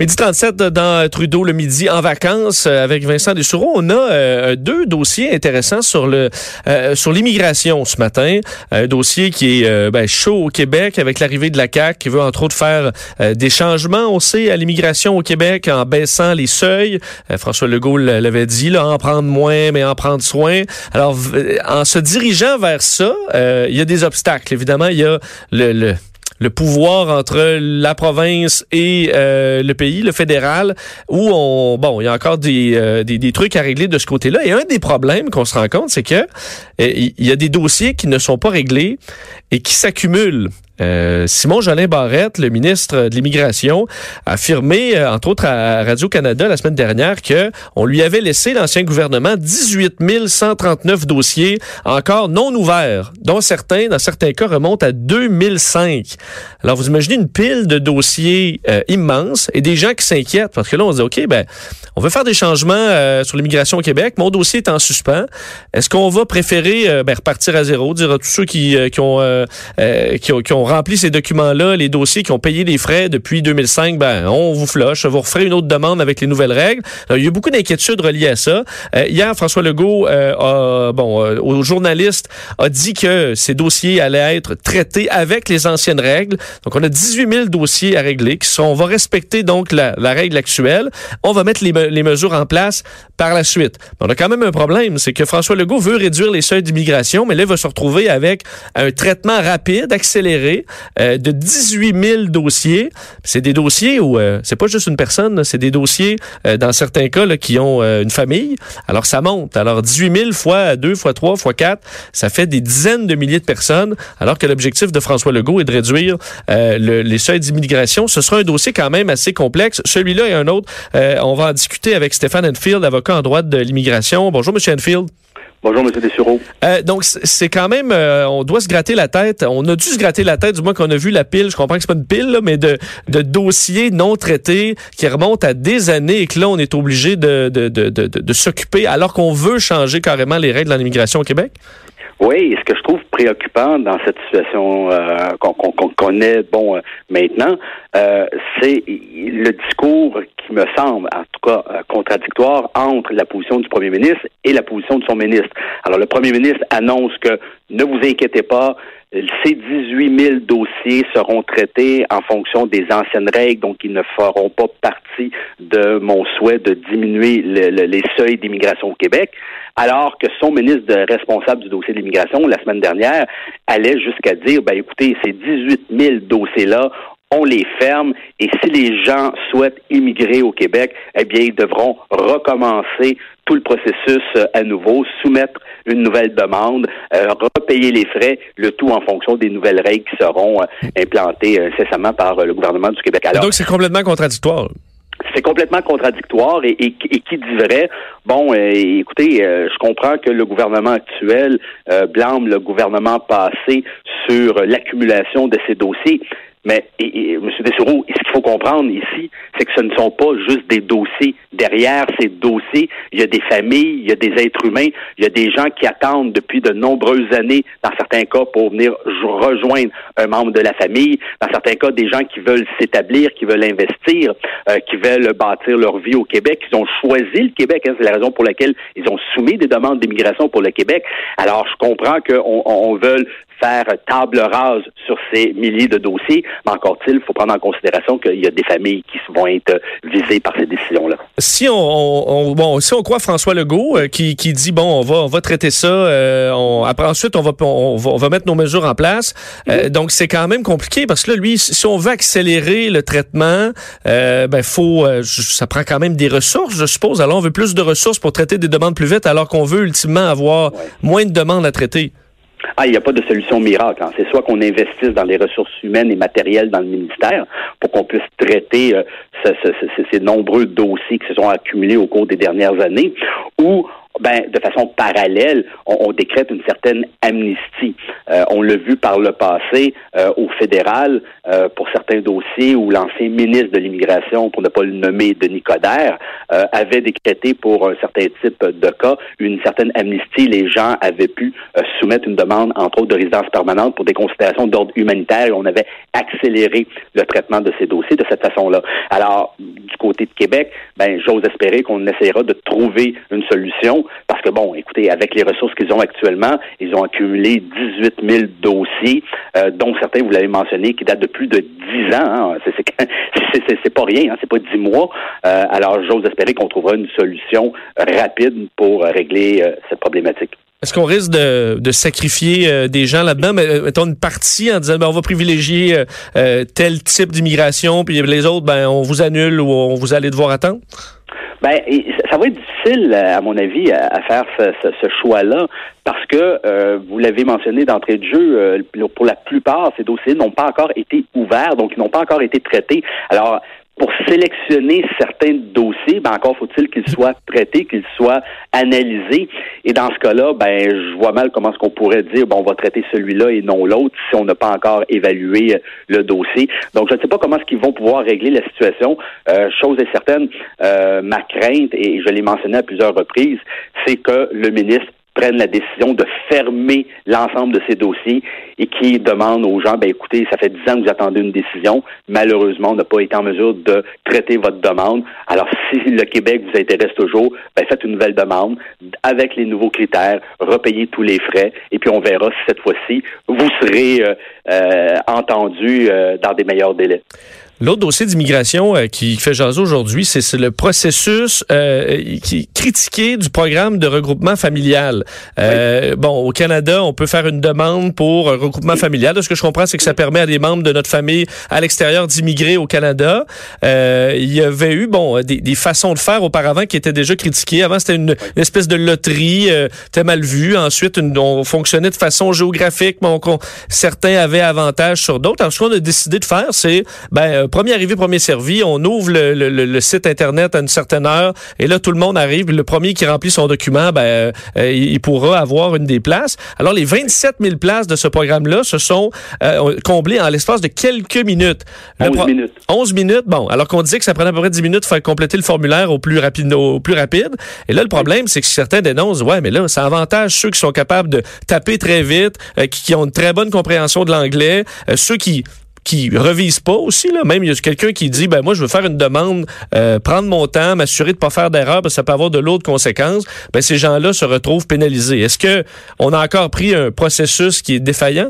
Midi 37 dans Trudeau le midi en vacances euh, avec Vincent Dessureau. On a euh, deux dossiers intéressants sur le euh, sur l'immigration ce matin. Un dossier qui est ben, chaud au Québec avec l'arrivée de la CAQ qui veut entre autres faire des changements, on sait, à l'immigration au Québec en baissant les seuils. François Legault l'avait dit, là, en prendre moins, mais en prendre soin. Alors, en se dirigeant vers ça, il y a des obstacles. Évidemment, il y a le, le le pouvoir entre la province et euh, le pays, le fédéral, où on bon, il y a encore des, euh, des, des, trucs à régler de ce côté-là. Et un des problèmes qu'on se rend compte, c'est que euh, il y a des dossiers qui ne sont pas réglés et qui s'accumulent. Euh, Simon Jolin Barrette, le ministre de l'Immigration, a affirmé, euh, entre autres à Radio-Canada la semaine dernière, que on lui avait laissé, l'ancien gouvernement, 18 139 dossiers encore non ouverts, dont certains, dans certains cas, remontent à 2005. Alors, vous imaginez une pile de dossiers euh, immenses et des gens qui s'inquiètent parce que là, on se dit, OK, ben, on veut faire des changements sur l'immigration au Québec. Mon dossier est en suspens. Est-ce qu'on va préférer ben, repartir à zéro, dire à tous ceux qui, qui, ont, qui, qui ont rempli ces documents-là, les dossiers qui ont payé les frais depuis 2005, ben, on vous floche. Vous referez une autre demande avec les nouvelles règles. il y a beaucoup d'inquiétudes reliées à ça. Euh, hier, François Legault, euh, a, bon, euh, aux journalistes, a dit que ces dossiers allaient être traités avec les anciennes règles. Donc, on a 18 000 dossiers à régler qui sont, on va respecter donc la, règle actuelle. On va mettre les, mesures en place par la suite. on a quand même un problème, c'est que François Legault veut réduire les seuils d'immigration, mais là, il va se retrouver avec un traitement rapide, accéléré, euh, de 18 000 dossiers. C'est des dossiers où euh, c'est pas juste une personne, c'est des dossiers euh, dans certains cas là, qui ont une famille. Alors ça monte. Alors 18 000 fois 2, fois 3, fois 4, ça fait des dizaines de milliers de personnes. Alors que l'objectif de François Legault est de réduire les seuils d'immigration. Ce sera un dossier quand même assez complexe. Celui-là et un autre, on va en discuter avec Stéphane Enfield, avocat en droit de l'immigration. Bonjour, Monsieur Enfield. Bonjour, M. Dessureau. Euh, donc, c'est quand même, euh, on doit se gratter la tête. On a dû se gratter la tête, du moins qu'on a vu la pile. Je comprends que c'est pas une pile, mais de, de dossiers non traités qui remontent à des années et que là, on est obligé de, de, de, de, de s'occuper alors qu'on veut changer carrément les règles en immigration au Québec? Oui, ce que je trouve préoccupant dans cette situation euh, qu'on connaît bon euh, maintenant, euh, c'est le discours qui me semble, en tout cas, contradictoire entre la position du premier ministre et la position de son ministre. Alors, le premier ministre annonce que ne vous inquiétez pas, ces 18 000 dossiers seront traités en fonction des anciennes règles, donc ils ne feront pas partie de mon souhait de diminuer les seuils d'immigration au Québec, alors que son ministre responsable du dossier de l'immigration, la semaine dernière, allait jusqu'à dire, ben écoutez, ces 18 000 dossiers-là, on les ferme et si les gens souhaitent immigrer au Québec, eh bien, ils devront recommencer tout le processus euh, à nouveau, soumettre une nouvelle demande, euh, repayer les frais, le tout en fonction des nouvelles règles qui seront euh, implantées incessamment par le gouvernement du Québec. Alors, Donc, c'est complètement contradictoire. C'est complètement contradictoire et, qui dit vrai? Bon, écoutez, je comprends que le gouvernement actuel blâme le gouvernement passé sur l'accumulation de ces dossiers. Mais et, M. Dessureau, ce qu'il faut comprendre ici, c'est que ce ne sont pas juste des dossiers. Derrière ces dossiers, il y a des familles, il y a des êtres humains, il y a des gens qui attendent depuis de nombreuses années, dans certains cas, pour venir rejoindre un membre de la famille, dans certains cas, des gens qui veulent s'établir, qui veulent investir, euh, qui veulent bâtir leur vie au Québec, ils ont choisi le Québec, hein, c'est la raison pour laquelle ils ont soumis des demandes d'immigration pour le Québec. Alors, je comprends qu'on on veut faire table rase sur ces milliers de dossiers, mais encore il faut prendre en considération qu'il y a des familles qui vont être visées par ces décisions-là. Si on, bon, si on croit François Legault euh, qui, qui dit bon, on va on va traiter ça, euh, on, après ensuite on va, on va, mettre nos mesures en place. Euh, mhm. donc c'est quand même compliqué parce que là, lui, si on veut accélérer le traitement, ben faut, ça prend quand même des ressources, je suppose. Alors on veut plus de ressources pour traiter des demandes plus vite, alors qu'on veut ultimement avoir moins de demandes à traiter. Ah, il n'y a pas de solution miracle. Hein. C'est soit qu'on investisse dans les ressources humaines et matérielles dans le ministère pour qu'on puisse traiter euh, ces nombreux dossiers qui se sont accumulés au cours des dernières années, ou ben, de façon parallèle, on, décrète une certaine amnistie. Euh, on l'a vu par le passé euh, au fédéral euh, pour certains dossiers où l'ancien ministre de l'immigration, pour ne pas le nommer Denis Coderre, avait décrété pour un certain type de cas une certaine amnistie. Les gens avaient pu soumettre une demande, entre autres, de résidence permanente pour des considérations d'ordre humanitaire et on avait accéléré le traitement de ces dossiers de cette façon-là. Alors, du côté de Québec, ben, j'ose espérer qu'on essaiera de trouver une solution parce que, bon, écoutez, avec les ressources qu'ils ont actuellement, ils ont accumulé 18 000 dossiers, euh, dont certains, vous l'avez mentionné, qui datent de plus de 10 ans. Hein. C'est pas rien, hein, c'est pas 10 mois. Euh, alors, j'ose espérer qu'on trouvera une solution rapide pour régler euh, cette problématique. Est-ce qu'on risque de, sacrifier des gens là-dedans, mais mettons une partie en disant ben, on va privilégier tel type d'immigration, puis les autres, ben on vous annule ou on vous allez devoir attendre? Ben, ça va être difficile, à mon avis, à, faire ce, choix-là, parce que euh, vous l'avez mentionné d'entrée de jeu, euh, pour la plupart, ces dossiers n'ont pas encore été ouverts, donc ils n'ont pas encore été traités. Alors, pour sélectionner certains dossiers, ben encore faut-il qu'ils soient traités, qu'ils soient analysés. Et dans ce cas-là, ben je vois mal comment est-ce qu'on pourrait dire bon on va traiter celui-là et non l'autre si on n'a pas encore évalué euh, le dossier. Donc je ne sais pas comment est-ce qu'ils vont pouvoir régler la situation. Euh, chose est certaine, euh, ma crainte et je l'ai mentionné à plusieurs reprises, c'est que le ministre prennent la décision de fermer l'ensemble de ces dossiers et qui demandent aux gens, ben écoutez, ça fait dix ans que vous attendez une décision. Malheureusement, on n'a pas été en mesure de traiter votre demande. Alors, si le Québec vous intéresse toujours, ben faites une nouvelle demande avec les nouveaux critères, repayez tous les frais et puis on verra si cette fois-ci vous serez euh, euh, entendu euh, dans des meilleurs délais. L'autre dossier d'immigration euh, qui fait jaser aujourd'hui, c'est le processus euh, qui critiqué du programme de regroupement familial. Euh, bon, au Canada, on peut faire une demande pour un regroupement familial. ce que je comprends, c'est que ça permet à des membres de notre famille à l'extérieur d'immigrer au Canada. Euh, il y avait eu bon des, des, façons de faire auparavant qui étaient déjà critiquées. Avant, c'était une, espèce de loterie, euh, c'était mal vu. Ensuite, une, on fonctionnait de façon géographique, mais on, certains avaient avantage sur d'autres. Alors, ce qu'on a décidé de faire, c'est ben premier arrivé, premier servi. On ouvre le, site Internet à une certaine heure et là, tout le monde arrive. Le premier qui remplit son document, ben, euh, il pourra avoir une des places. Alors, les 27 000 places de ce programme-là se sont euh, comblées en l'espace de quelques minutes. 11 minutes. 11 minutes, bon. Alors qu'on disait que ça prenait à peu près 10 minutes faire compléter le formulaire au plus rapide. Au plus rapide. Et là, le problème, c'est que certains dénoncent, ouais, mais là, ça avantage ceux qui sont capables de taper très vite, euh, qui, ont une très bonne compréhension de l'anglais, ceux qui qui revisent pas aussi là. Même il y a quelqu'un qui dit ben moi je veux faire une demande euh, prendre mon temps m'assurer de pas faire d'erreur parce que ça peut avoir de l'autre conséquences. Ben ces gens-là se retrouvent pénalisés. Est-ce que on a encore pris un processus qui est défaillant?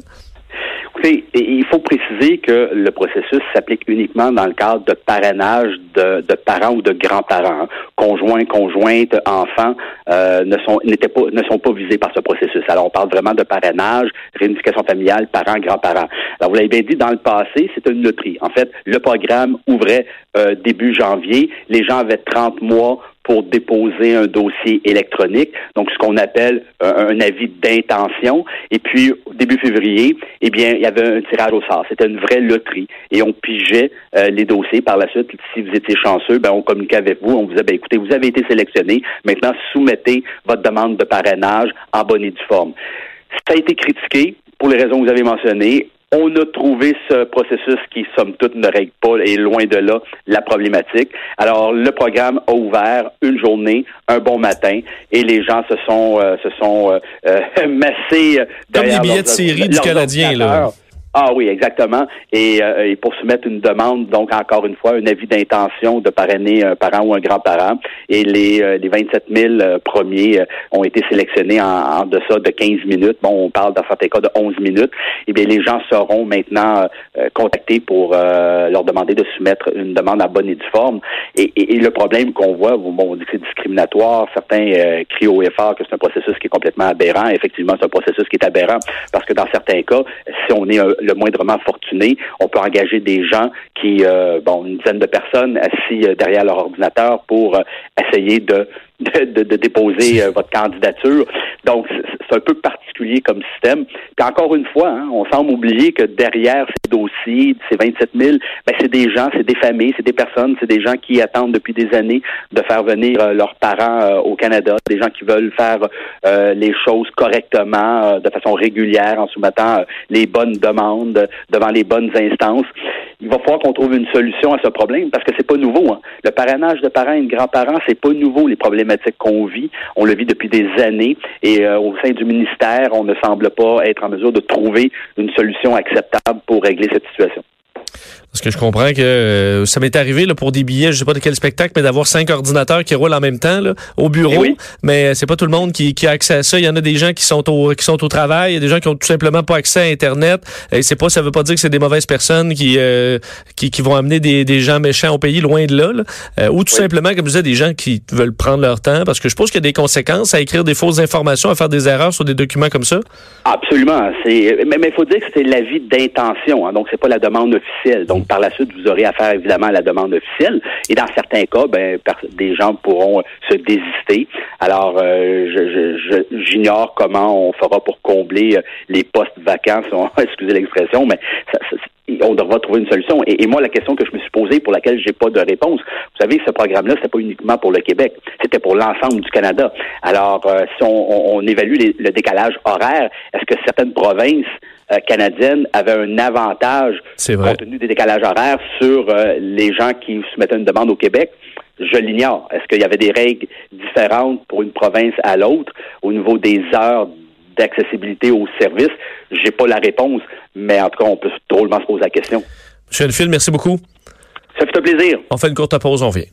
Il faut préciser que le processus s'applique uniquement dans le cadre de parrainage de, parents ou de grands-parents. Conjoints, conjointes, enfants euh, ne sont pas ne sont pas visés par ce processus. Alors on parle vraiment de parrainage, réunification familiale, parents, grands-parents. Alors vous l'avez bien dit dans le passé, c'était une loterie. En fait, le programme ouvrait euh, début janvier. Les gens avaient 30 mois pour déposer un dossier électronique, donc ce qu'on appelle un, avis d'intention. Et puis, début février, eh bien, il y avait un tirage au sort. C'était une vraie loterie. Et on pigeait euh, les dossiers. Par la suite, si vous étiez chanceux, ben, on communiquait avec vous. On vous disait, ben, écoutez, vous avez été sélectionné. Maintenant, soumettez votre demande de parrainage en bonne et due forme. Ça a été critiqué pour les raisons que vous avez mentionnées. On a trouvé ce processus qui, somme toute, ne règle pas et loin de là la problématique. Alors, le programme a ouvert une journée, un bon matin, et les gens se sont euh, se sont euh, euh massés. Comme les billets de série du Canadien, là. Ah oui, exactement. Et, euh, et, pour soumettre une demande, donc encore une fois, un avis d'intention de parrainer un parent ou un grand-parent. Et les, euh, les 27 000 euh, premiers ont été sélectionnés en, en, deçà de 15 minutes. Bon, on parle dans certains cas de 11 minutes. Eh bien, les gens seront maintenant contactés pour leur demander de soumettre une demande à bonne et due forme. Et, et, le problème qu'on voit, bon, on dit que c'est discriminatoire. Certains crient au effort que c'est un processus qui est complètement aberrant. Effectivement, c'est un processus qui est aberrant parce que dans certains cas, si on est un, le moindrement fortuné. On peut engager des gens qui, euh, bon, une dizaine de personnes assis euh, derrière leur ordinateur pour euh, essayer de de, de, déposer euh, votre candidature. Donc, c'est un peu particulier comme système. Puis encore une fois, hein, on semble oublier que derrière ces dossiers, ces 27 000, ben, c'est des gens, c'est des familles, c'est des personnes, c'est des gens qui attendent depuis des années de faire venir euh, leurs parents euh, au Canada, des gens qui veulent faire les choses correctement, de façon régulière, en soumettant les bonnes demandes devant les bonnes instances il va falloir qu'on trouve une solution à ce problème parce que c'est pas nouveau. Hein. Le parrainage de parents et de grands-parents, c'est pas nouveau les problématiques qu'on vit. On le vit depuis des années et euh, au sein du ministère, on ne semble pas être en mesure de trouver une solution acceptable pour régler cette situation. Parce que je comprends que euh, ça m'est arrivé là, pour des billets, je sais pas de quel spectacle, mais d'avoir cinq ordinateurs qui roulent en même temps là, au bureau. Eh mais c'est pas tout le monde qui, qui, a accès à ça. Il y en a des gens qui sont au qui sont au travail, il y a des gens qui ont tout simplement pas accès à Internet. Et c'est pas, ça veut pas dire que c'est des mauvaises personnes qui, euh, qui, qui vont amener des, des gens méchants au pays, loin de là. Euh, ou tout simplement, comme je disais, des gens qui veulent prendre leur temps. Parce que je pense qu'il y a des conséquences à écrire des fausses informations, à faire des erreurs sur des documents comme ça. Absolument. C'est mais il faut dire que c'est l'avis d'intention. Hein, donc c'est pas la demande officielle. Donc par la suite, vous aurez affaire évidemment à la demande officielle. Et dans certains cas, ben, des gens pourront se désister. Alors, euh, j'ignore comment on fera pour combler euh, les postes vacants, excusez l'expression, mais on devra trouver une solution. Et, moi, la question que je me suis posée, pour laquelle j'ai pas de réponse, vous savez, ce programme-là, c'était pas uniquement pour le Québec, c'était pour l'ensemble du Canada. Alors, euh, si on, évalue le décalage horaire, est-ce que certaines provinces euh, canadienne avait un avantage compte tenu des décalages horaires sur euh, les gens qui soumettaient une demande au Québec. Je l'ignore. Est-ce qu'il y avait des règles différentes pour une province à l'autre au niveau des heures d'accessibilité aux services? J'ai pas la réponse, mais en tout cas, on peut drôlement se poser la question. Monsieur Enfield, merci beaucoup. Ça fait un plaisir. On fait une courte pause, on vient.